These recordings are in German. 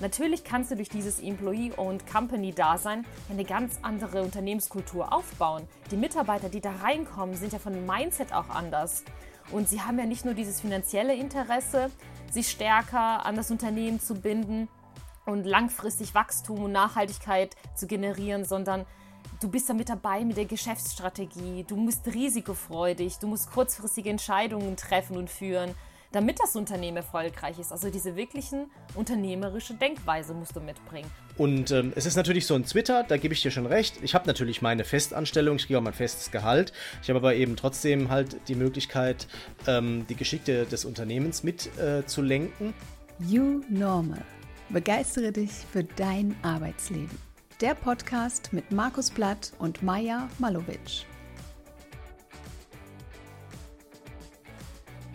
Natürlich kannst du durch dieses Employee-Owned Company-Dasein eine ganz andere Unternehmenskultur aufbauen. Die Mitarbeiter, die da reinkommen, sind ja von Mindset auch anders. Und sie haben ja nicht nur dieses finanzielle Interesse, sich stärker an das Unternehmen zu binden und langfristig Wachstum und Nachhaltigkeit zu generieren, sondern du bist da mit dabei mit der Geschäftsstrategie. Du musst risikofreudig, du musst kurzfristige Entscheidungen treffen und führen damit das Unternehmen erfolgreich ist. Also diese wirklichen unternehmerische Denkweise musst du mitbringen. Und ähm, es ist natürlich so ein Twitter, da gebe ich dir schon recht. Ich habe natürlich meine Festanstellung, ich kriege auch mein festes Gehalt. Ich habe aber eben trotzdem halt die Möglichkeit, ähm, die Geschichte des Unternehmens mit äh, zu lenken. You Normal. Begeistere dich für dein Arbeitsleben. Der Podcast mit Markus Blatt und Maja Malowitsch.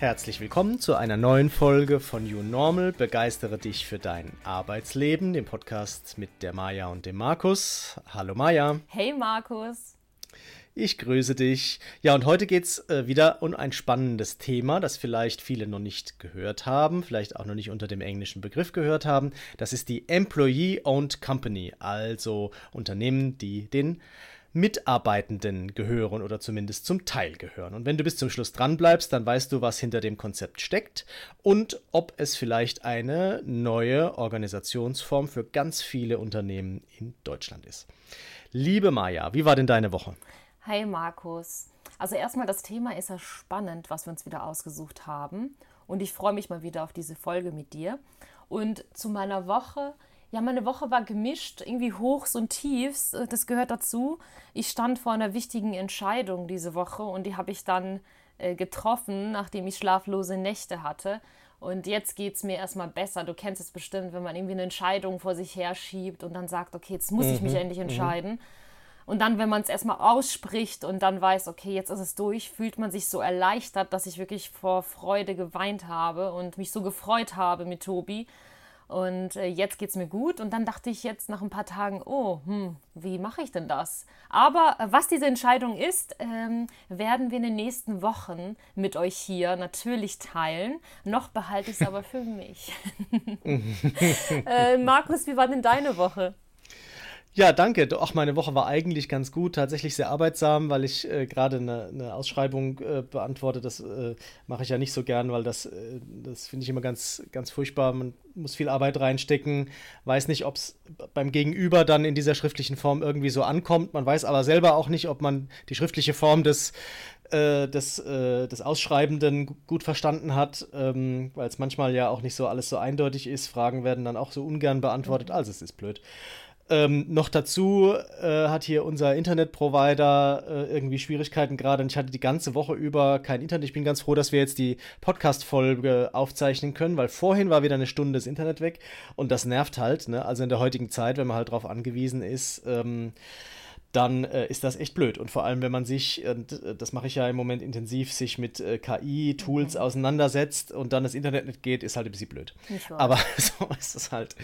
Herzlich willkommen zu einer neuen Folge von You Normal. Begeistere dich für dein Arbeitsleben, dem Podcast mit der Maja und dem Markus. Hallo Maja. Hey Markus. Ich grüße dich. Ja, und heute geht es äh, wieder um ein spannendes Thema, das vielleicht viele noch nicht gehört haben, vielleicht auch noch nicht unter dem englischen Begriff gehört haben. Das ist die Employee-Owned Company, also Unternehmen, die den Mitarbeitenden gehören oder zumindest zum Teil gehören. Und wenn du bis zum Schluss dran bleibst, dann weißt du, was hinter dem Konzept steckt und ob es vielleicht eine neue Organisationsform für ganz viele Unternehmen in Deutschland ist. Liebe Maja, wie war denn deine Woche? Hi Markus. Also erstmal das Thema ist ja spannend, was wir uns wieder ausgesucht haben. Und ich freue mich mal wieder auf diese Folge mit dir. Und zu meiner Woche ja, meine Woche war gemischt, irgendwie Hochs und Tiefs. Äh, das gehört dazu. Ich stand vor einer wichtigen Entscheidung diese Woche und die habe ich dann äh, getroffen, nachdem ich schlaflose Nächte hatte. Und jetzt geht es mir erstmal besser. Du kennst es bestimmt, wenn man irgendwie eine Entscheidung vor sich her schiebt und dann sagt, okay, jetzt muss ich mich mhm. endlich mhm. entscheiden. Mhm. Und dann, wenn man es erstmal ausspricht und dann weiß, okay, jetzt ist es durch, fühlt man sich so erleichtert, dass ich wirklich vor Freude geweint habe und mich so gefreut habe mit Tobi. Und äh, jetzt geht es mir gut. Und dann dachte ich jetzt nach ein paar Tagen, oh, hm, wie mache ich denn das? Aber äh, was diese Entscheidung ist, ähm, werden wir in den nächsten Wochen mit euch hier natürlich teilen. Noch behalte ich es aber für mich. äh, Markus, wie war denn deine Woche? Ja, danke. Ach, meine Woche war eigentlich ganz gut, tatsächlich sehr arbeitsam, weil ich äh, gerade eine, eine, Ausschreibung äh, beantworte. Das äh, mache ich ja nicht so gern, weil das, äh, das finde ich immer ganz, ganz furchtbar. Man muss viel Arbeit reinstecken, weiß nicht, ob es beim Gegenüber dann in dieser schriftlichen Form irgendwie so ankommt. Man weiß aber selber auch nicht, ob man die schriftliche Form des, äh, des, äh, des Ausschreibenden gut verstanden hat, ähm, weil es manchmal ja auch nicht so alles so eindeutig ist. Fragen werden dann auch so ungern beantwortet. Mhm. Also es ist blöd. Ähm, noch dazu äh, hat hier unser Internetprovider äh, irgendwie Schwierigkeiten gerade und ich hatte die ganze Woche über kein Internet. Ich bin ganz froh, dass wir jetzt die Podcast-Folge aufzeichnen können, weil vorhin war wieder eine Stunde das Internet weg und das nervt halt. Ne? Also in der heutigen Zeit, wenn man halt darauf angewiesen ist, ähm, dann äh, ist das echt blöd. Und vor allem, wenn man sich, und äh, das mache ich ja im Moment intensiv, sich mit äh, KI-Tools okay. auseinandersetzt und dann das Internet nicht geht, ist halt ein bisschen blöd. Aber so ist es halt.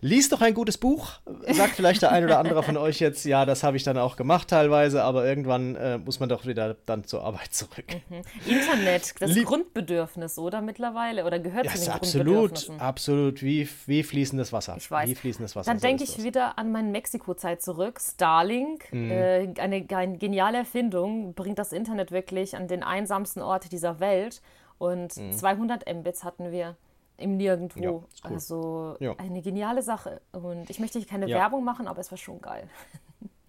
Lies doch ein gutes Buch, sagt vielleicht der ein oder andere von euch jetzt, ja, das habe ich dann auch gemacht teilweise, aber irgendwann äh, muss man doch wieder dann zur Arbeit zurück. Mhm. Internet, das Lieb Grundbedürfnis, oder mittlerweile? Oder gehört ja, zu den absolut, absolut, wie, wie fließendes Wasser. Ich weiß. Wie fließendes Wasser. Dann denke ich wieder an meine Mexiko-Zeit zurück. Starlink Mhm. Äh, eine, eine, geniale Erfindung, bringt das Internet wirklich an den einsamsten Ort dieser Welt. Und mhm. 200 Mbits hatten wir im Nirgendwo. Ja, cool. Also ja. eine geniale Sache. Und ich möchte keine ja. Werbung machen, aber es war schon geil.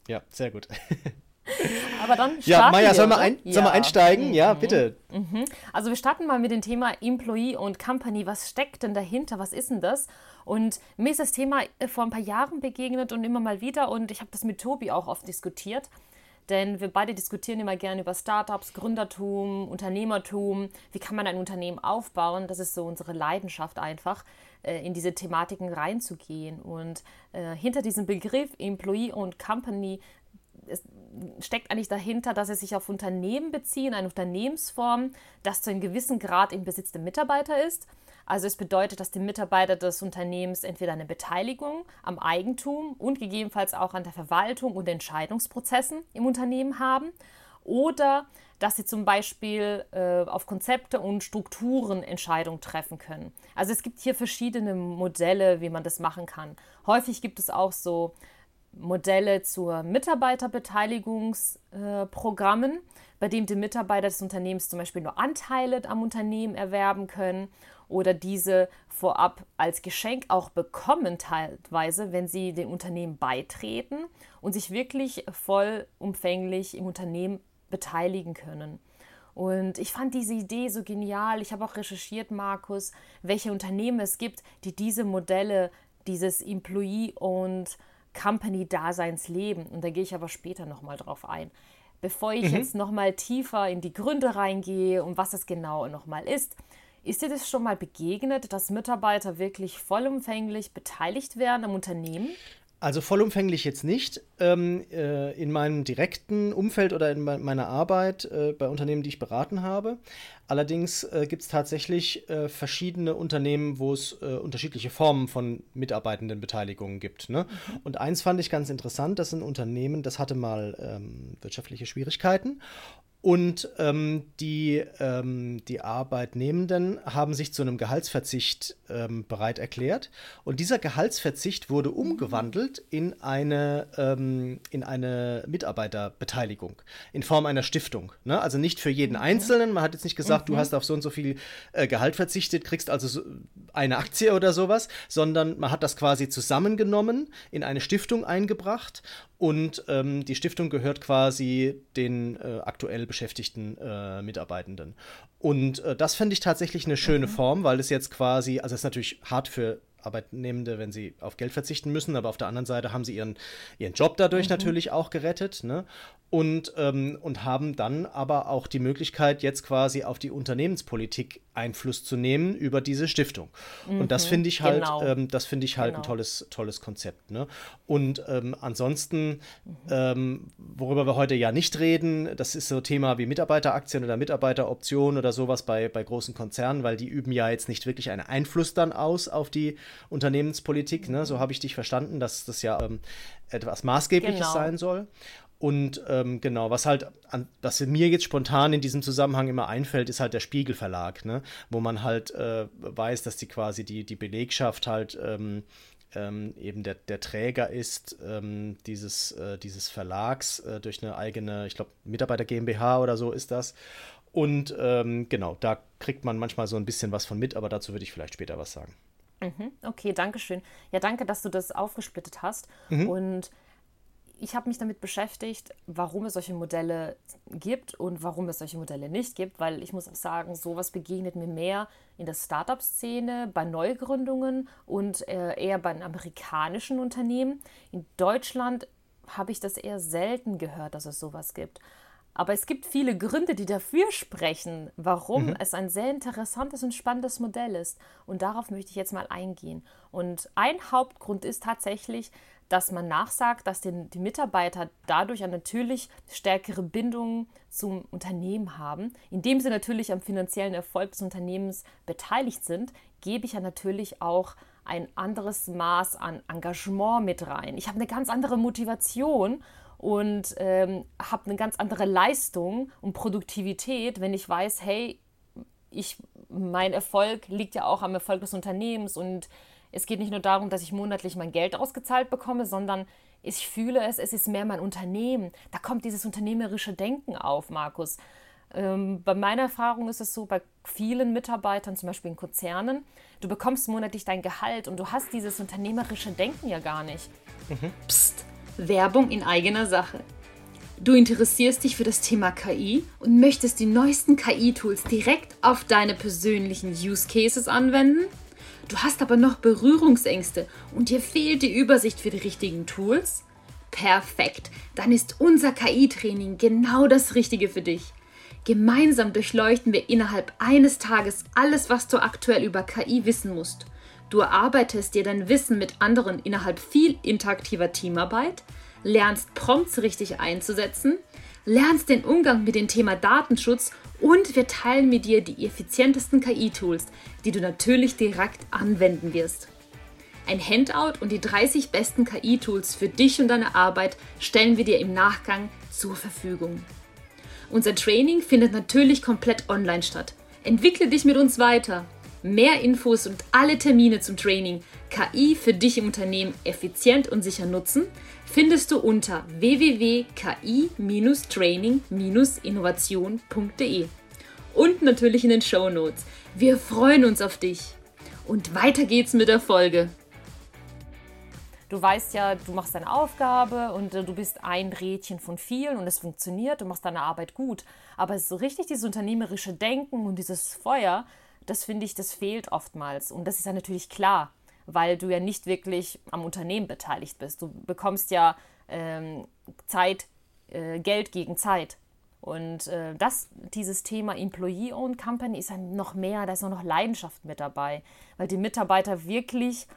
Ja, sehr gut. Aber dann starten Ja, Maja, sollen wir, ein, ja. sollen wir einsteigen? Ja, mhm. bitte. Mhm. Also wir starten mal mit dem Thema Employee und Company. Was steckt denn dahinter? Was ist denn das? Und mir ist das Thema äh, vor ein paar Jahren begegnet und immer mal wieder. Und ich habe das mit Tobi auch oft diskutiert. Denn wir beide diskutieren immer gerne über Startups, Gründertum, Unternehmertum. Wie kann man ein Unternehmen aufbauen? Das ist so unsere Leidenschaft einfach, äh, in diese Thematiken reinzugehen. Und äh, hinter diesem Begriff Employee und Company es steckt eigentlich dahinter, dass es sich auf Unternehmen beziehen, eine Unternehmensform, das zu einem gewissen Grad im Besitz der Mitarbeiter ist. Also es bedeutet, dass die Mitarbeiter des Unternehmens entweder eine Beteiligung am Eigentum und gegebenenfalls auch an der Verwaltung und Entscheidungsprozessen im Unternehmen haben. oder dass sie zum Beispiel äh, auf Konzepte und Strukturen Entscheidungen treffen können. Also es gibt hier verschiedene Modelle, wie man das machen kann. Häufig gibt es auch so Modelle zur Mitarbeiterbeteiligungsprogrammen, äh, bei dem die Mitarbeiter des Unternehmens zum Beispiel nur Anteile am Unternehmen erwerben können oder diese vorab als Geschenk auch bekommen teilweise, wenn sie dem Unternehmen beitreten und sich wirklich vollumfänglich im Unternehmen beteiligen können. Und ich fand diese Idee so genial. Ich habe auch recherchiert, Markus, welche Unternehmen es gibt, die diese Modelle, dieses Employee- und Company-Daseins leben. Und da gehe ich aber später nochmal drauf ein. Bevor ich mhm. jetzt nochmal tiefer in die Gründe reingehe und was es genau nochmal ist, ist dir das schon mal begegnet, dass Mitarbeiter wirklich vollumfänglich beteiligt werden am Unternehmen? Also vollumfänglich jetzt nicht. Ähm, äh, in meinem direkten Umfeld oder in me meiner Arbeit äh, bei Unternehmen, die ich beraten habe. Allerdings äh, gibt es tatsächlich äh, verschiedene Unternehmen, wo es äh, unterschiedliche Formen von Mitarbeitendenbeteiligungen gibt. Ne? Mhm. Und eins fand ich ganz interessant, das ist ein Unternehmen, das hatte mal ähm, wirtschaftliche Schwierigkeiten und ähm, die, ähm, die Arbeitnehmenden haben sich zu einem Gehaltsverzicht ähm, bereit erklärt. Und dieser Gehaltsverzicht wurde umgewandelt in eine, ähm, in eine Mitarbeiterbeteiligung in Form einer Stiftung. Ne? Also nicht für jeden Einzelnen. Man hat jetzt nicht gesagt, mhm. du hast auf so und so viel äh, Gehalt verzichtet, kriegst also so eine Aktie oder sowas, sondern man hat das quasi zusammengenommen, in eine Stiftung eingebracht und ähm, die Stiftung gehört quasi den äh, aktuell beschäftigten äh, Mitarbeitenden. Und äh, das fände ich tatsächlich eine schöne mhm. Form, weil es jetzt quasi, also es ist natürlich hart für Arbeitnehmende, wenn sie auf Geld verzichten müssen, aber auf der anderen Seite haben sie ihren, ihren Job dadurch mhm. natürlich auch gerettet. Ne? und, ähm, und haben dann aber auch die Möglichkeit, jetzt quasi auf die Unternehmenspolitik Einfluss zu nehmen über diese Stiftung. Mhm, und das mhm, finde ich halt, genau. ähm, das finde ich halt genau. ein tolles, tolles Konzept. Ne? Und ähm, ansonsten, mhm. Ähm, worüber wir heute ja nicht reden, das ist so Thema wie Mitarbeiteraktien oder Mitarbeiteroptionen oder sowas bei, bei großen Konzernen, weil die üben ja jetzt nicht wirklich einen Einfluss dann aus auf die Unternehmenspolitik. Ne? So habe ich dich verstanden, dass das ja ähm, etwas Maßgebliches genau. sein soll. Und ähm, genau, was halt, an, was mir jetzt spontan in diesem Zusammenhang immer einfällt, ist halt der Spiegelverlag, ne? wo man halt äh, weiß, dass die quasi die, die Belegschaft halt ähm, ähm, eben der, der Träger ist ähm, dieses, äh, dieses Verlags äh, durch eine eigene, ich glaube, Mitarbeiter GmbH oder so ist das. Und ähm, genau, da kriegt man manchmal so ein bisschen was von mit, aber dazu würde ich vielleicht später was sagen. Mhm, okay, danke schön. Ja, danke, dass du das aufgesplittet hast. Mhm. Und ich habe mich damit beschäftigt, warum es solche Modelle gibt und warum es solche Modelle nicht gibt, weil ich muss auch sagen, sowas begegnet mir mehr in der Startup-Szene, bei Neugründungen und äh, eher bei amerikanischen Unternehmen. In Deutschland habe ich das eher selten gehört, dass es sowas gibt. Aber es gibt viele Gründe, die dafür sprechen, warum mhm. es ein sehr interessantes und spannendes Modell ist. Und darauf möchte ich jetzt mal eingehen. Und ein Hauptgrund ist tatsächlich, dass man nachsagt, dass den, die Mitarbeiter dadurch eine natürlich stärkere Bindung zum Unternehmen haben. Indem sie natürlich am finanziellen Erfolg des Unternehmens beteiligt sind, gebe ich ja natürlich auch ein anderes Maß an Engagement mit rein. Ich habe eine ganz andere Motivation und ähm, habe eine ganz andere Leistung und Produktivität, wenn ich weiß, hey, ich, mein Erfolg liegt ja auch am Erfolg des Unternehmens und es geht nicht nur darum, dass ich monatlich mein Geld ausgezahlt bekomme, sondern ich fühle es, es ist mehr mein Unternehmen. Da kommt dieses unternehmerische Denken auf, Markus. Ähm, bei meiner Erfahrung ist es so, bei vielen Mitarbeitern, zum Beispiel in Konzernen, du bekommst monatlich dein Gehalt und du hast dieses unternehmerische Denken ja gar nicht. Mhm. Psst, Werbung in eigener Sache. Du interessierst dich für das Thema KI und möchtest die neuesten KI-Tools direkt auf deine persönlichen Use Cases anwenden? Du hast aber noch Berührungsängste und dir fehlt die Übersicht für die richtigen Tools? Perfekt, dann ist unser KI-Training genau das Richtige für dich. Gemeinsam durchleuchten wir innerhalb eines Tages alles, was du aktuell über KI wissen musst. Du erarbeitest dir dein Wissen mit anderen innerhalb viel interaktiver Teamarbeit, lernst Prompts richtig einzusetzen, lernst den Umgang mit dem Thema Datenschutz und wir teilen mit dir die effizientesten KI-Tools, die du natürlich direkt anwenden wirst. Ein Handout und die 30 besten KI-Tools für dich und deine Arbeit stellen wir dir im Nachgang zur Verfügung. Unser Training findet natürlich komplett online statt. Entwickle dich mit uns weiter. Mehr Infos und alle Termine zum Training KI für dich im Unternehmen effizient und sicher nutzen findest du unter www.ki-training-innovation.de und natürlich in den Show Notes. Wir freuen uns auf dich. Und weiter geht's mit der Folge. Du weißt ja, du machst deine Aufgabe und äh, du bist ein Rädchen von vielen und es funktioniert, du machst deine Arbeit gut. Aber so richtig dieses unternehmerische Denken und dieses Feuer, das finde ich, das fehlt oftmals. Und das ist ja natürlich klar, weil du ja nicht wirklich am Unternehmen beteiligt bist. Du bekommst ja ähm, Zeit, äh, Geld gegen Zeit. Und äh, das, dieses Thema Employee-Owned Company ist ja noch mehr, da ist auch noch Leidenschaft mit dabei, weil die Mitarbeiter wirklich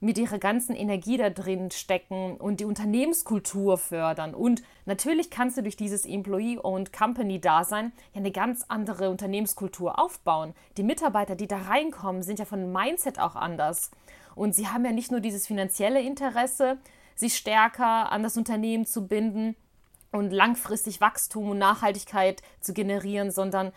mit ihrer ganzen Energie da drin stecken und die Unternehmenskultur fördern. Und natürlich kannst du durch dieses Employee-Owned Company-Dasein ja eine ganz andere Unternehmenskultur aufbauen. Die Mitarbeiter, die da reinkommen, sind ja von Mindset auch anders. Und sie haben ja nicht nur dieses finanzielle Interesse, sich stärker an das Unternehmen zu binden und langfristig Wachstum und Nachhaltigkeit zu generieren, sondern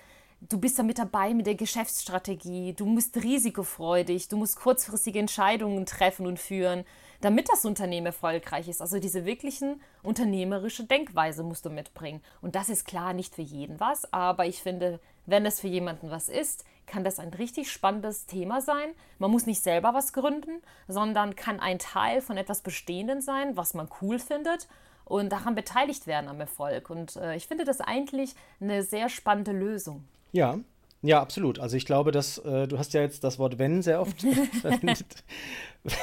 du bist da mit dabei mit der Geschäftsstrategie, du musst risikofreudig, du musst kurzfristige Entscheidungen treffen und führen, damit das Unternehmen erfolgreich ist. Also diese wirklichen unternehmerische Denkweise musst du mitbringen. Und das ist klar nicht für jeden was, aber ich finde, wenn es für jemanden was ist, kann das ein richtig spannendes Thema sein. Man muss nicht selber was gründen, sondern kann ein Teil von etwas Bestehenden sein, was man cool findet und daran beteiligt werden am Erfolg. Und äh, ich finde das eigentlich eine sehr spannende Lösung. Ja, ja, absolut. Also ich glaube, dass äh, du hast ja jetzt das Wort wenn sehr oft verwendet.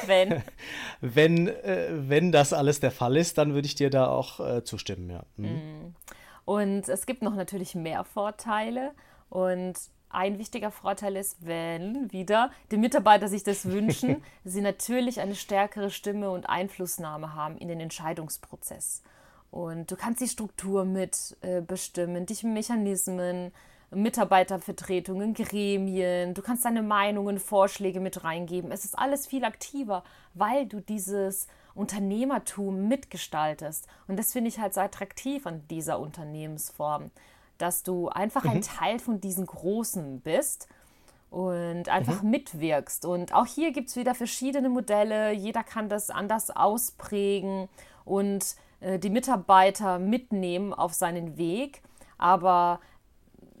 wenn. wenn, äh, wenn das alles der Fall ist, dann würde ich dir da auch äh, zustimmen, ja. Mhm. Und es gibt noch natürlich mehr Vorteile. Und ein wichtiger Vorteil ist, wenn wieder die Mitarbeiter sich das wünschen, sie natürlich eine stärkere Stimme und Einflussnahme haben in den Entscheidungsprozess. Und du kannst die Struktur mitbestimmen, äh, die Mechanismen, Mitarbeitervertretungen, Gremien, du kannst deine Meinungen, Vorschläge mit reingeben. Es ist alles viel aktiver, weil du dieses Unternehmertum mitgestaltest. Und das finde ich halt so attraktiv an dieser Unternehmensform, dass du einfach mhm. ein Teil von diesen Großen bist und einfach mhm. mitwirkst. Und auch hier gibt es wieder verschiedene Modelle. Jeder kann das anders ausprägen und äh, die Mitarbeiter mitnehmen auf seinen Weg. Aber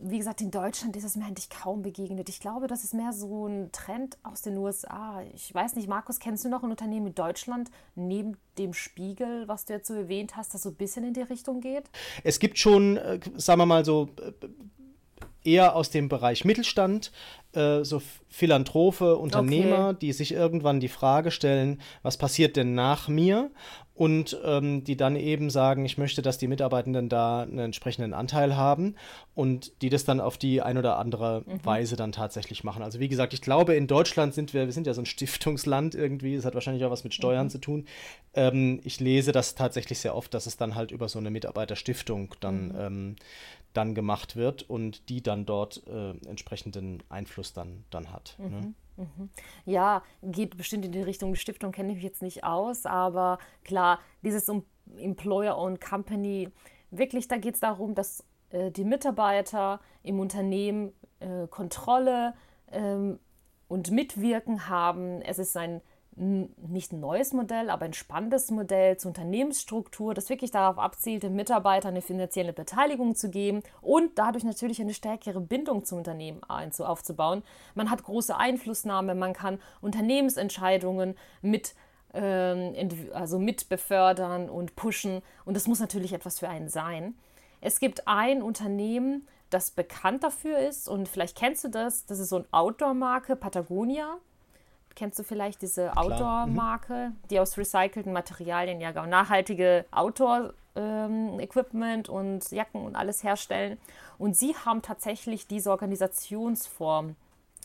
wie gesagt, in Deutschland ist es mir eigentlich kaum begegnet. Ich glaube, das ist mehr so ein Trend aus den USA. Ich weiß nicht, Markus, kennst du noch ein Unternehmen in Deutschland neben dem Spiegel, was du jetzt so erwähnt hast, das so ein bisschen in die Richtung geht? Es gibt schon, äh, sagen wir mal so, äh, eher aus dem Bereich Mittelstand, äh, so Philanthrope, Unternehmer, okay. die sich irgendwann die Frage stellen, was passiert denn nach mir? Und ähm, die dann eben sagen, ich möchte, dass die Mitarbeitenden da einen entsprechenden Anteil haben und die das dann auf die ein oder andere mhm. Weise dann tatsächlich machen. Also wie gesagt, ich glaube, in Deutschland sind wir, wir sind ja so ein Stiftungsland irgendwie, es hat wahrscheinlich auch was mit Steuern mhm. zu tun. Ähm, ich lese das tatsächlich sehr oft, dass es dann halt über so eine Mitarbeiterstiftung dann, mhm. ähm, dann gemacht wird und die dann dort äh, entsprechenden Einfluss dann, dann hat. Ne? Mhm. Ja, geht bestimmt in die Richtung Stiftung, kenne ich mich jetzt nicht aus, aber klar, dieses Employer-Owned Company, wirklich, da geht es darum, dass äh, die Mitarbeiter im Unternehmen äh, Kontrolle ähm, und Mitwirken haben. Es ist ein nicht ein neues Modell, aber ein spannendes Modell zur Unternehmensstruktur, das wirklich darauf abzielt, den Mitarbeitern eine finanzielle Beteiligung zu geben und dadurch natürlich eine stärkere Bindung zum Unternehmen aufzubauen. Man hat große Einflussnahme, man kann Unternehmensentscheidungen mit ähm, also mit befördern und pushen und das muss natürlich etwas für einen sein. Es gibt ein Unternehmen, das bekannt dafür ist und vielleicht kennst du das, das ist so eine Outdoor-Marke, Patagonia. Kennst du vielleicht diese Outdoor-Marke, mhm. die aus recycelten Materialien ja nachhaltige Outdoor-Equipment ähm, und Jacken und alles herstellen? Und sie haben tatsächlich diese Organisationsform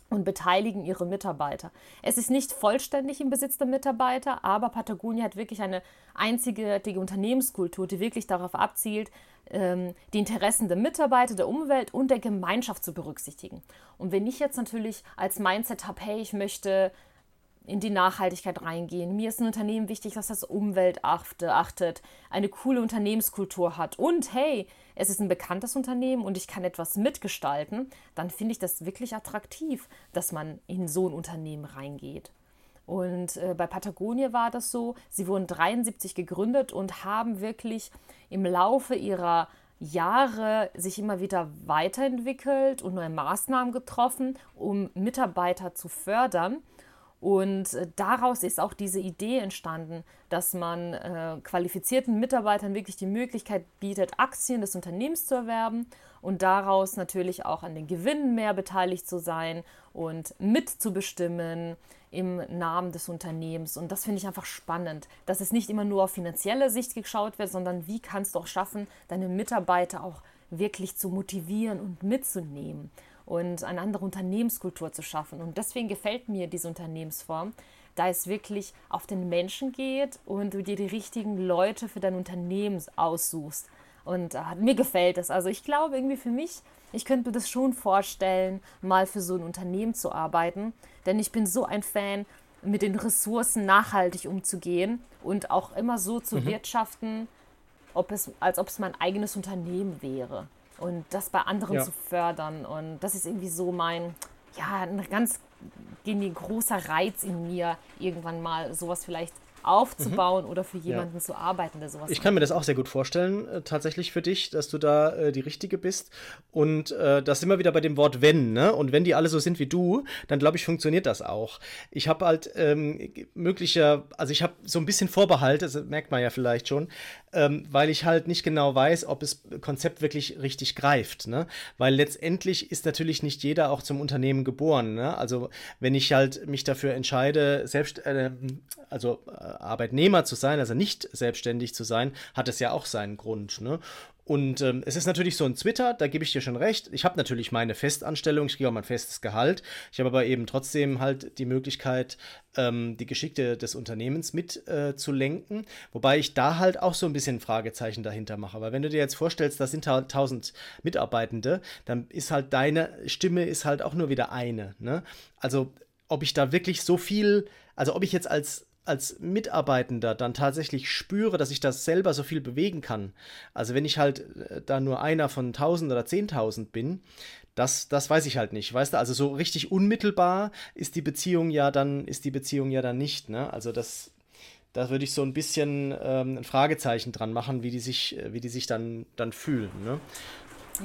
und beteiligen ihre Mitarbeiter. Es ist nicht vollständig im Besitz der Mitarbeiter, aber Patagonia hat wirklich eine einzigartige Unternehmenskultur, die wirklich darauf abzielt, ähm, die Interessen der Mitarbeiter, der Umwelt und der Gemeinschaft zu berücksichtigen. Und wenn ich jetzt natürlich als Mindset habe, hey, ich möchte in die Nachhaltigkeit reingehen. Mir ist ein Unternehmen wichtig, dass das Umwelt achtet, eine coole Unternehmenskultur hat und hey, es ist ein bekanntes Unternehmen und ich kann etwas mitgestalten, dann finde ich das wirklich attraktiv, dass man in so ein Unternehmen reingeht. Und äh, bei Patagonia war das so, sie wurden 73 gegründet und haben wirklich im Laufe ihrer Jahre sich immer wieder weiterentwickelt und neue Maßnahmen getroffen, um Mitarbeiter zu fördern. Und äh, daraus ist auch diese Idee entstanden, dass man äh, qualifizierten Mitarbeitern wirklich die Möglichkeit bietet, Aktien des Unternehmens zu erwerben und daraus natürlich auch an den Gewinnen mehr beteiligt zu sein und mitzubestimmen im Namen des Unternehmens. Und das finde ich einfach spannend, dass es nicht immer nur auf finanzielle Sicht geschaut wird, sondern wie kannst du auch schaffen, deine Mitarbeiter auch wirklich zu motivieren und mitzunehmen und eine andere Unternehmenskultur zu schaffen. Und deswegen gefällt mir diese Unternehmensform, da es wirklich auf den Menschen geht und du dir die richtigen Leute für dein Unternehmen aussuchst. Und äh, mir gefällt es. Also ich glaube irgendwie für mich, ich könnte mir das schon vorstellen, mal für so ein Unternehmen zu arbeiten. Denn ich bin so ein Fan, mit den Ressourcen nachhaltig umzugehen und auch immer so zu mhm. wirtschaften, ob es, als ob es mein eigenes Unternehmen wäre und das bei anderen ja. zu fördern. Und das ist irgendwie so mein, ja, ein ganz großer Reiz in mir, irgendwann mal sowas vielleicht aufzubauen mhm. oder für jemanden ja. zu arbeiten, der sowas Ich kann mir das auch sehr gut vorstellen, äh, tatsächlich für dich, dass du da äh, die Richtige bist. Und äh, das immer wieder bei dem Wort wenn, ne? Und wenn die alle so sind wie du, dann glaube ich, funktioniert das auch. Ich habe halt ähm, möglicher, also ich habe so ein bisschen Vorbehalt, das merkt man ja vielleicht schon, ähm, weil ich halt nicht genau weiß, ob das Konzept wirklich richtig greift. Ne? Weil letztendlich ist natürlich nicht jeder auch zum Unternehmen geboren. Ne? Also wenn ich halt mich dafür entscheide, selbst, äh, also äh, Arbeitnehmer zu sein, also nicht selbstständig zu sein, hat es ja auch seinen Grund. Ne? Und ähm, es ist natürlich so ein Twitter, da gebe ich dir schon recht. Ich habe natürlich meine Festanstellung, ich kriege auch mein festes Gehalt. Ich habe aber eben trotzdem halt die Möglichkeit, ähm, die Geschichte des Unternehmens mit äh. Wobei ich da halt auch so ein bisschen Fragezeichen dahinter mache. Weil wenn du dir jetzt vorstellst, da sind halt 1000 Mitarbeitende, dann ist halt deine Stimme ist halt auch nur wieder eine. Ne? Also ob ich da wirklich so viel, also ob ich jetzt als als Mitarbeitender dann tatsächlich spüre, dass ich das selber so viel bewegen kann. Also wenn ich halt äh, da nur einer von 1000 oder 10.000 bin, das, das weiß ich halt nicht, weißt du? Also so richtig unmittelbar ist die Beziehung ja dann, ist die Beziehung ja dann nicht, ne? Also das, da würde ich so ein bisschen ähm, ein Fragezeichen dran machen, wie die sich, wie die sich dann, dann fühlen, ne?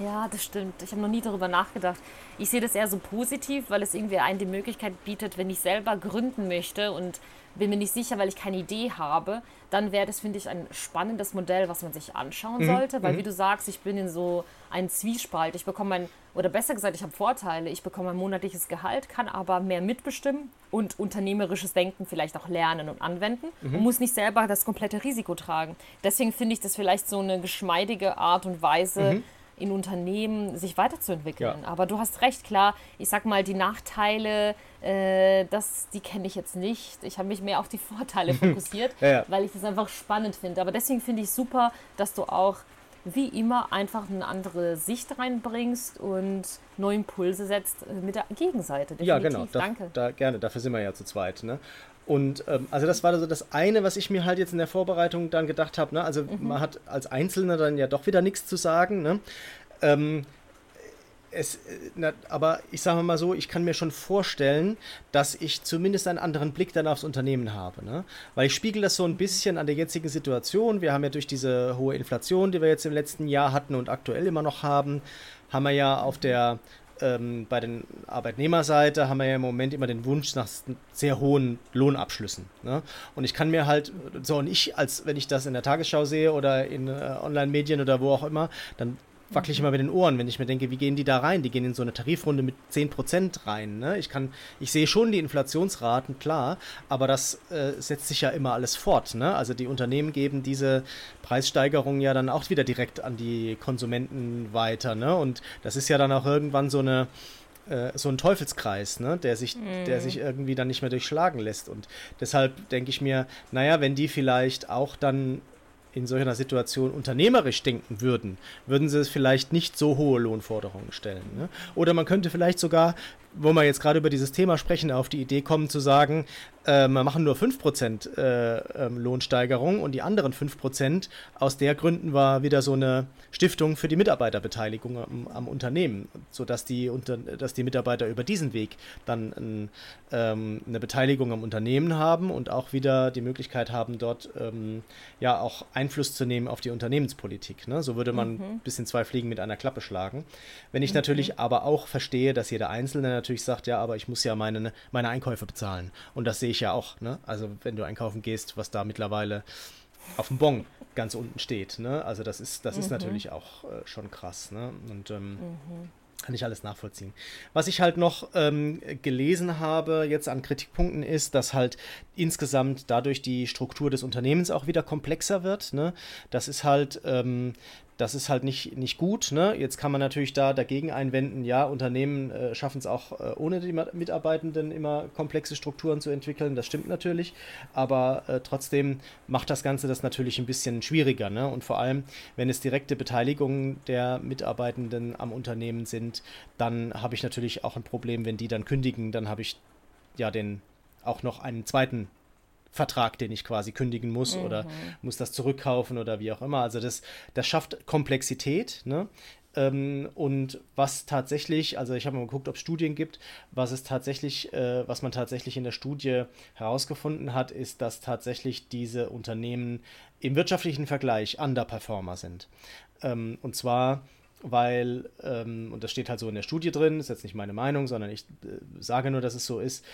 Ja, das stimmt. Ich habe noch nie darüber nachgedacht. Ich sehe das eher so positiv, weil es irgendwie einen die Möglichkeit bietet, wenn ich selber gründen möchte und bin mir nicht sicher, weil ich keine Idee habe, dann wäre das, finde ich, ein spannendes Modell, was man sich anschauen mhm. sollte. Weil, mhm. wie du sagst, ich bin in so einem Zwiespalt. Ich bekomme mein, oder besser gesagt, ich habe Vorteile. Ich bekomme ein monatliches Gehalt, kann aber mehr mitbestimmen und unternehmerisches Denken vielleicht auch lernen und anwenden mhm. und muss nicht selber das komplette Risiko tragen. Deswegen finde ich das vielleicht so eine geschmeidige Art und Weise, mhm in Unternehmen sich weiterzuentwickeln. Ja. Aber du hast recht, klar, ich sag mal, die Nachteile, äh, das, die kenne ich jetzt nicht. Ich habe mich mehr auf die Vorteile fokussiert, ja, weil ich das einfach spannend finde. Aber deswegen finde ich super, dass du auch wie immer einfach eine andere Sicht reinbringst und neue Impulse setzt äh, mit der Gegenseite. Definitiv. Ja, genau. Da, Danke. Da, gerne, dafür sind wir ja zu zweit. Ne? Und ähm, also das war so das eine, was ich mir halt jetzt in der Vorbereitung dann gedacht habe. Ne? Also mhm. man hat als Einzelner dann ja doch wieder nichts zu sagen. Ne? Ähm, es, na, aber ich sage mal so, ich kann mir schon vorstellen, dass ich zumindest einen anderen Blick dann aufs Unternehmen habe. Ne? Weil ich spiegel das so ein bisschen an der jetzigen Situation. Wir haben ja durch diese hohe Inflation, die wir jetzt im letzten Jahr hatten und aktuell immer noch haben, haben wir ja auf der ähm, bei den Arbeitnehmerseite haben wir ja im Moment immer den Wunsch nach sehr hohen Lohnabschlüssen. Ne? Und ich kann mir halt, so und ich, als wenn ich das in der Tagesschau sehe oder in äh, Online-Medien oder wo auch immer, dann wackel ich immer mit den Ohren, wenn ich mir denke, wie gehen die da rein? Die gehen in so eine Tarifrunde mit 10% rein. Ne? Ich, kann, ich sehe schon die Inflationsraten, klar, aber das äh, setzt sich ja immer alles fort. Ne? Also die Unternehmen geben diese Preissteigerung ja dann auch wieder direkt an die Konsumenten weiter. Ne? Und das ist ja dann auch irgendwann so eine äh, so ein Teufelskreis, ne, der sich, mm. der sich irgendwie dann nicht mehr durchschlagen lässt. Und deshalb denke ich mir, naja, wenn die vielleicht auch dann in solch einer Situation unternehmerisch denken würden, würden sie es vielleicht nicht so hohe Lohnforderungen stellen. Ne? Oder man könnte vielleicht sogar wo wir jetzt gerade über dieses Thema sprechen, auf die Idee kommen zu sagen, äh, wir machen nur 5% äh, ähm, Lohnsteigerung und die anderen 5%, aus der gründen wir wieder so eine Stiftung für die Mitarbeiterbeteiligung am, am Unternehmen, sodass die, unter, dass die Mitarbeiter über diesen Weg dann ein, ähm, eine Beteiligung am Unternehmen haben und auch wieder die Möglichkeit haben, dort ähm, ja auch Einfluss zu nehmen auf die Unternehmenspolitik. Ne? So würde man mhm. ein bisschen zwei Fliegen mit einer Klappe schlagen. Wenn ich mhm. natürlich aber auch verstehe, dass jeder Einzelne natürlich sagt, ja, aber ich muss ja meine, meine Einkäufe bezahlen. Und das sehe ich ja auch. Ne? Also wenn du einkaufen gehst, was da mittlerweile auf dem Bon ganz unten steht. Ne? Also das ist, das mhm. ist natürlich auch äh, schon krass. Ne? Und ähm, mhm. kann ich alles nachvollziehen. Was ich halt noch ähm, gelesen habe jetzt an Kritikpunkten ist, dass halt insgesamt dadurch die Struktur des Unternehmens auch wieder komplexer wird. Ne? Das ist halt ähm, das ist halt nicht, nicht gut. Ne? Jetzt kann man natürlich da dagegen einwenden, ja, Unternehmen äh, schaffen es auch äh, ohne die Mitarbeitenden immer komplexe Strukturen zu entwickeln. Das stimmt natürlich, aber äh, trotzdem macht das Ganze das natürlich ein bisschen schwieriger. Ne? Und vor allem, wenn es direkte Beteiligungen der Mitarbeitenden am Unternehmen sind, dann habe ich natürlich auch ein Problem, wenn die dann kündigen, dann habe ich ja den auch noch einen zweiten Vertrag, den ich quasi kündigen muss mhm. oder muss das zurückkaufen oder wie auch immer. Also das, das schafft Komplexität. Ne? Ähm, und was tatsächlich, also ich habe mal geguckt, ob es Studien gibt, was es tatsächlich, äh, was man tatsächlich in der Studie herausgefunden hat, ist, dass tatsächlich diese Unternehmen im wirtschaftlichen Vergleich Underperformer sind. Ähm, und zwar weil, ähm, und das steht halt so in der Studie drin, ist jetzt nicht meine Meinung, sondern ich äh, sage nur, dass es so ist,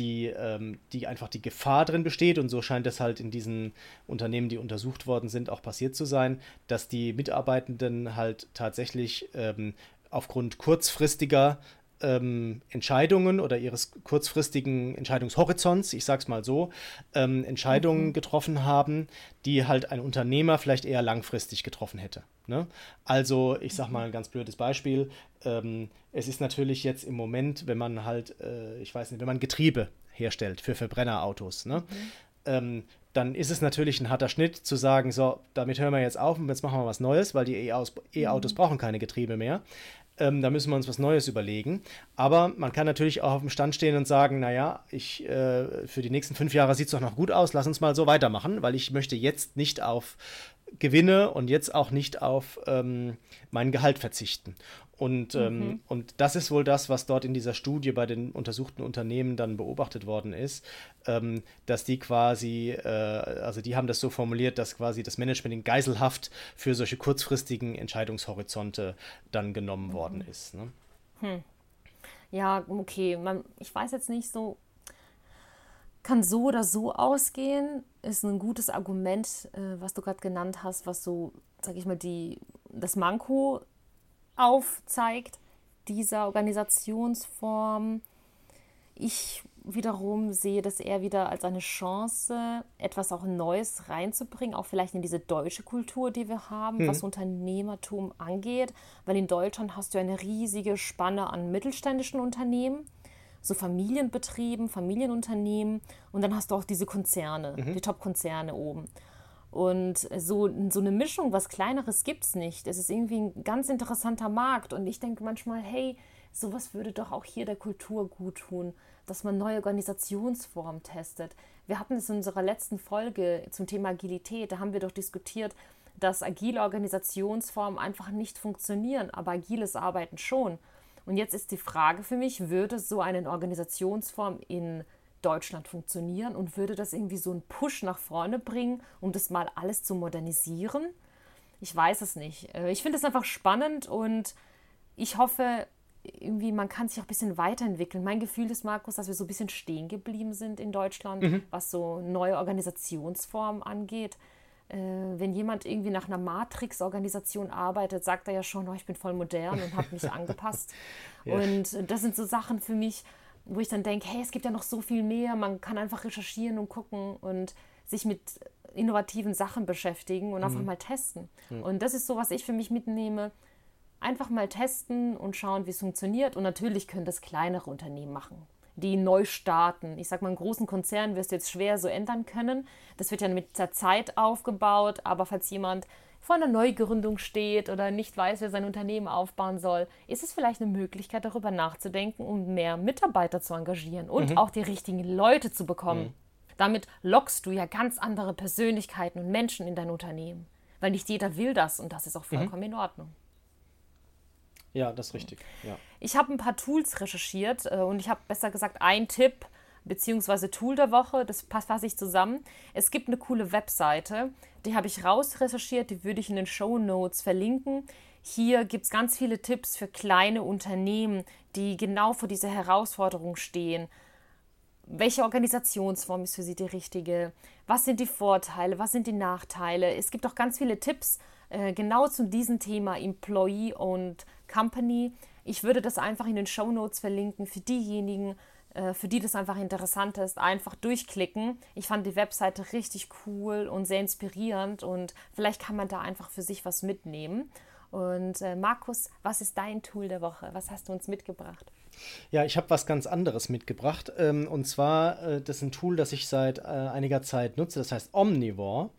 die, ähm, die einfach die Gefahr drin besteht, und so scheint es halt in diesen Unternehmen, die untersucht worden sind, auch passiert zu sein, dass die Mitarbeitenden halt tatsächlich ähm, aufgrund kurzfristiger ähm, Entscheidungen oder ihres kurzfristigen Entscheidungshorizonts, ich sag's mal so, ähm, Entscheidungen mhm. getroffen haben, die halt ein Unternehmer vielleicht eher langfristig getroffen hätte. Ne? Also, ich sag mal ein ganz blödes Beispiel. Ähm, es ist natürlich jetzt im Moment, wenn man halt, äh, ich weiß nicht, wenn man Getriebe herstellt für Verbrennerautos, ne? Mhm. Ähm, dann ist es natürlich ein harter Schnitt zu sagen, so, damit hören wir jetzt auf und jetzt machen wir was Neues, weil die E-Autos mhm. brauchen keine Getriebe mehr. Ähm, da müssen wir uns was Neues überlegen. Aber man kann natürlich auch auf dem Stand stehen und sagen, naja, ich, äh, für die nächsten fünf Jahre sieht es doch noch gut aus, lass uns mal so weitermachen, weil ich möchte jetzt nicht auf Gewinne und jetzt auch nicht auf ähm, mein Gehalt verzichten. Und, ähm, mhm. ähm, und das ist wohl das, was dort in dieser Studie bei den untersuchten Unternehmen dann beobachtet worden ist, ähm, dass die quasi, äh, also die haben das so formuliert, dass quasi das Management in Geiselhaft für solche kurzfristigen Entscheidungshorizonte dann genommen mhm. worden ist. Ne? Hm. Ja, okay, Man, ich weiß jetzt nicht so, kann so oder so ausgehen, ist ein gutes Argument, äh, was du gerade genannt hast, was so, sag ich mal, die, das Manko aufzeigt, dieser Organisationsform. Ich wiederum sehe das eher wieder als eine Chance, etwas auch Neues reinzubringen, auch vielleicht in diese deutsche Kultur, die wir haben, mhm. was Unternehmertum angeht. Weil in Deutschland hast du eine riesige Spanne an mittelständischen Unternehmen, so Familienbetrieben, Familienunternehmen und dann hast du auch diese Konzerne, mhm. die Top-Konzerne oben. Und so, so eine Mischung, was Kleineres gibt es nicht. Es ist irgendwie ein ganz interessanter Markt. Und ich denke manchmal, hey, sowas würde doch auch hier der Kultur gut tun, dass man neue Organisationsformen testet. Wir hatten es in unserer letzten Folge zum Thema Agilität, da haben wir doch diskutiert, dass agile Organisationsformen einfach nicht funktionieren, aber agiles Arbeiten schon. Und jetzt ist die Frage für mich, würde so eine Organisationsform in Deutschland funktionieren und würde das irgendwie so einen Push nach vorne bringen, um das mal alles zu modernisieren? Ich weiß es nicht. Äh, ich finde es einfach spannend und ich hoffe, irgendwie, man kann sich auch ein bisschen weiterentwickeln. Mein Gefühl ist, Markus, dass wir so ein bisschen stehen geblieben sind in Deutschland, mhm. was so neue Organisationsformen angeht. Äh, wenn jemand irgendwie nach einer Matrix-Organisation arbeitet, sagt er ja schon, oh, ich bin voll modern und habe mich angepasst. ja. Und das sind so Sachen für mich, wo ich dann denke, hey, es gibt ja noch so viel mehr, man kann einfach recherchieren und gucken und sich mit innovativen Sachen beschäftigen und mhm. einfach mal testen. Mhm. Und das ist so, was ich für mich mitnehme. Einfach mal testen und schauen, wie es funktioniert. Und natürlich können das kleinere Unternehmen machen, die neu starten. Ich sage mal, einen großen Konzern wirst du jetzt schwer so ändern können. Das wird ja mit der Zeit aufgebaut. Aber falls jemand vor einer Neugründung steht oder nicht weiß, wer sein Unternehmen aufbauen soll, ist es vielleicht eine Möglichkeit, darüber nachzudenken und um mehr Mitarbeiter zu engagieren und mhm. auch die richtigen Leute zu bekommen. Mhm. Damit lockst du ja ganz andere Persönlichkeiten und Menschen in dein Unternehmen. Weil nicht jeder will das und das ist auch mhm. vollkommen mhm. in Ordnung. Ja, das ist richtig. Ja. Ich habe ein paar Tools recherchiert äh, und ich habe besser gesagt einen Tipp bzw. Tool der Woche, das fasse ich zusammen. Es gibt eine coole Webseite, die habe ich rausrecherchiert, die würde ich in den Show Notes verlinken. Hier gibt es ganz viele Tipps für kleine Unternehmen, die genau vor dieser Herausforderung stehen. Welche Organisationsform ist für sie die richtige? Was sind die Vorteile? Was sind die Nachteile? Es gibt auch ganz viele Tipps äh, genau zu diesem Thema Employee und Company. Ich würde das einfach in den Show Notes verlinken für diejenigen, äh, für die das einfach interessant ist, einfach durchklicken. Ich fand die Webseite richtig cool und sehr inspirierend und vielleicht kann man da einfach für sich was mitnehmen. Und äh, Markus, was ist dein Tool der Woche? Was hast du uns mitgebracht? Ja, ich habe was ganz anderes mitgebracht. Ähm, und zwar, äh, das ist ein Tool, das ich seit äh, einiger Zeit nutze. Das heißt Omnivore.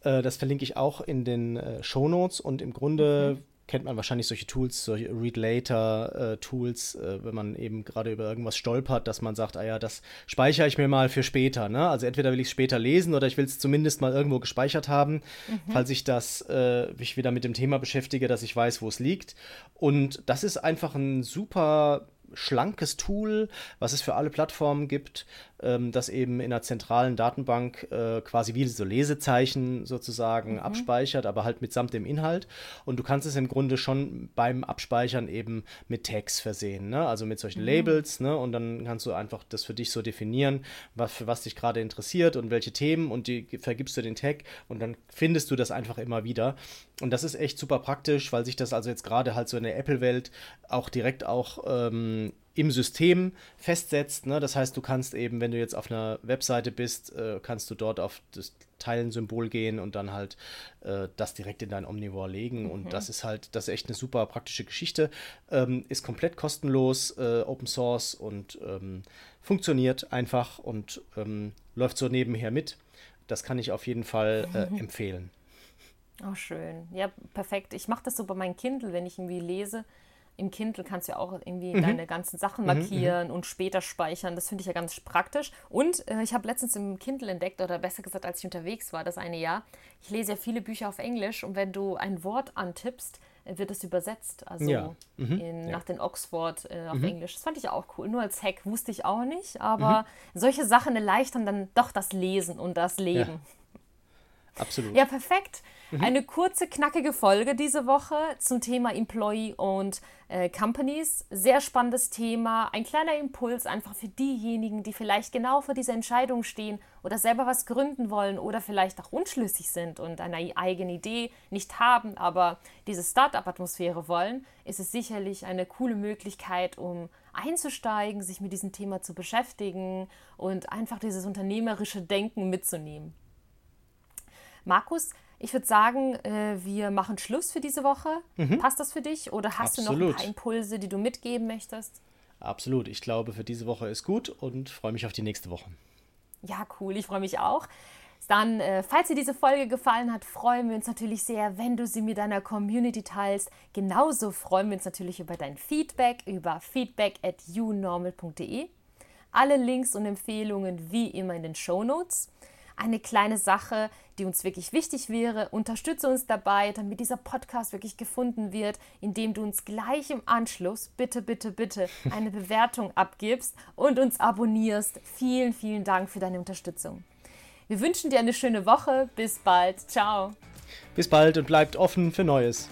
Das verlinke ich auch in den äh, Show Notes. Und im Grunde mhm kennt man wahrscheinlich solche Tools, solche Read Later äh, Tools, äh, wenn man eben gerade über irgendwas stolpert, dass man sagt, ah ja, das speichere ich mir mal für später. Ne? Also entweder will ich es später lesen oder ich will es zumindest mal irgendwo gespeichert haben, mhm. falls ich das äh, mich wieder mit dem Thema beschäftige, dass ich weiß, wo es liegt. Und das ist einfach ein super schlankes Tool, was es für alle Plattformen gibt, ähm, das eben in einer zentralen Datenbank äh, quasi wie so Lesezeichen sozusagen mhm. abspeichert, aber halt mitsamt dem Inhalt. Und du kannst es im Grunde schon beim Abspeichern eben mit Tags versehen, ne? also mit solchen mhm. Labels. Ne? Und dann kannst du einfach das für dich so definieren, was, für was dich gerade interessiert und welche Themen und die vergibst du den Tag und dann findest du das einfach immer wieder. Und das ist echt super praktisch, weil sich das also jetzt gerade halt so in der Apple-Welt auch direkt auch ähm, im System festsetzt. Ne? Das heißt, du kannst eben, wenn du jetzt auf einer Webseite bist, äh, kannst du dort auf das Teilen-Symbol gehen und dann halt äh, das direkt in dein Omnivore legen. Mhm. Und das ist halt, das ist echt eine super praktische Geschichte. Ähm, ist komplett kostenlos, äh, Open Source und ähm, funktioniert einfach und ähm, läuft so nebenher mit. Das kann ich auf jeden Fall äh, mhm. empfehlen. Oh, schön. Ja, perfekt. Ich mache das so bei meinem Kindle, wenn ich irgendwie lese im Kindle kannst du ja auch irgendwie mhm. deine ganzen Sachen mhm, markieren mhm, und später speichern. Das finde ich ja ganz praktisch. Und äh, ich habe letztens im Kindle entdeckt, oder besser gesagt, als ich unterwegs war, das eine Jahr, ich lese ja viele Bücher auf Englisch und wenn du ein Wort antippst, äh, wird es übersetzt. Also ja. mhm. in, ja. nach den Oxford äh, auf mhm. Englisch. Das fand ich auch cool. Nur als Hack wusste ich auch nicht. Aber mhm. solche Sachen erleichtern dann doch das Lesen und das Leben. Absolut. Ja, perfekt. Mhm. Eine kurze, knackige Folge diese Woche zum Thema Employee und äh, Companies. Sehr spannendes Thema. Ein kleiner Impuls einfach für diejenigen, die vielleicht genau vor dieser Entscheidung stehen oder selber was gründen wollen oder vielleicht auch unschlüssig sind und eine eigene Idee nicht haben, aber diese Startup-Atmosphäre wollen, ist es sicherlich eine coole Möglichkeit, um einzusteigen, sich mit diesem Thema zu beschäftigen und einfach dieses unternehmerische Denken mitzunehmen. Markus, ich würde sagen, äh, wir machen Schluss für diese Woche. Mhm. Passt das für dich? Oder hast Absolut. du noch ein paar Impulse, die du mitgeben möchtest? Absolut. Ich glaube, für diese Woche ist gut und freue mich auf die nächste Woche. Ja, cool. Ich freue mich auch. Dann, äh, falls dir diese Folge gefallen hat, freuen wir uns natürlich sehr, wenn du sie mit deiner Community teilst. Genauso freuen wir uns natürlich über dein Feedback über feedback at unormal.de. Alle Links und Empfehlungen wie immer in den Show Notes eine kleine Sache, die uns wirklich wichtig wäre. Unterstütze uns dabei, damit dieser Podcast wirklich gefunden wird, indem du uns gleich im Anschluss bitte, bitte, bitte eine Bewertung abgibst und uns abonnierst. Vielen, vielen Dank für deine Unterstützung. Wir wünschen dir eine schöne Woche. Bis bald. Ciao. Bis bald und bleibt offen für Neues.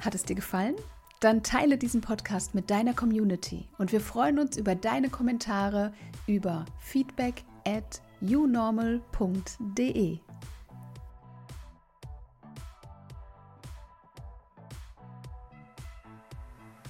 Hat es dir gefallen? dann teile diesen Podcast mit deiner Community und wir freuen uns über deine Kommentare über feedback at unormal.de.